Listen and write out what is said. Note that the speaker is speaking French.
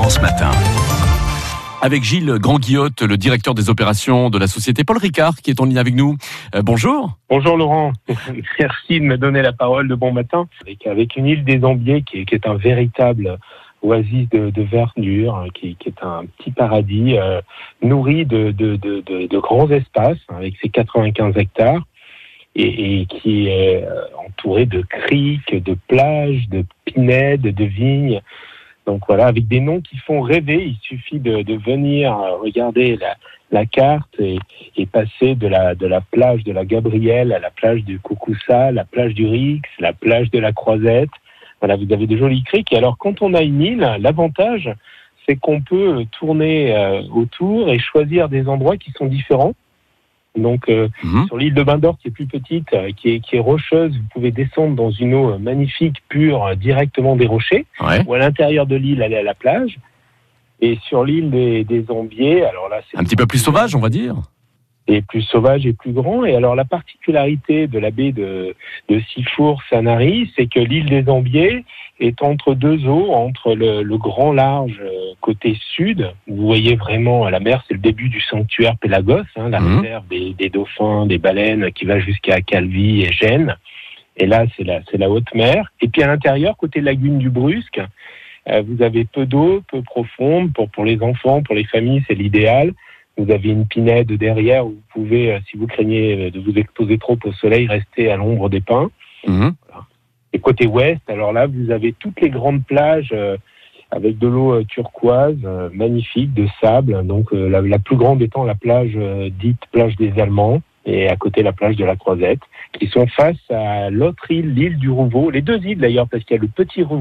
Matin. Avec Gilles Grand-Guillotte, le directeur des opérations de la société Paul Ricard, qui est en ligne avec nous. Euh, bonjour. Bonjour Laurent, merci de me donner la parole de bon matin. Avec, une île des Ambiers qui est, un véritable oasis de, verdure, hein, qui, est un petit paradis euh, nourri de, grands espaces, hein, avec ses 95 hectares, et, et qui est euh, entouré de criques, de plages, de pinèdes, de vignes. Donc voilà, avec des noms qui font rêver, il suffit de, venir regarder la, carte et, passer de la, de la plage de la Gabrielle à la plage du Coucoussa, la plage du Rix, la plage de la Croisette. Voilà, vous avez de jolis criques. Et alors, quand on a une île, l'avantage, c'est qu'on peut tourner euh, autour et choisir des endroits qui sont différents. Donc, euh, mmh. sur l'île de Bain d'Or, qui est plus petite, euh, qui, est, qui est rocheuse, vous pouvez descendre dans une eau magnifique, pure, directement des rochers, ouais. ou à l'intérieur de l'île, aller à la plage. Et sur l'île des, des alors là, c'est un petit peu plus sauvage, on va dire. Et plus sauvage et plus grand. Et alors, la particularité de la baie de, de Sifour-Sanary, c'est que l'île des Ambiers est entre deux eaux, entre le, le, grand large côté sud, vous voyez vraiment la mer, c'est le début du sanctuaire Pélagos, hein, la mmh. réserve des, des, dauphins, des baleines, qui va jusqu'à Calvi et Gênes. Et là, c'est la, c'est la haute mer. Et puis à l'intérieur, côté lagune du Brusque, euh, vous avez peu d'eau, peu profonde. Pour, pour les enfants, pour les familles, c'est l'idéal. Vous avez une pinède derrière où vous pouvez, si vous craignez de vous exposer trop au soleil, rester à l'ombre des pins. Mmh. Voilà. Et côté ouest, alors là, vous avez toutes les grandes plages euh, avec de l'eau euh, turquoise, euh, magnifique, de sable. Donc la, la, plus grande étant la plage dite plage des Allemands et à côté la plage de la Croisette, qui sont face à l'autre île, l'île du Rouveau. Les deux îles d'ailleurs, parce qu'il y a le petit Rouveau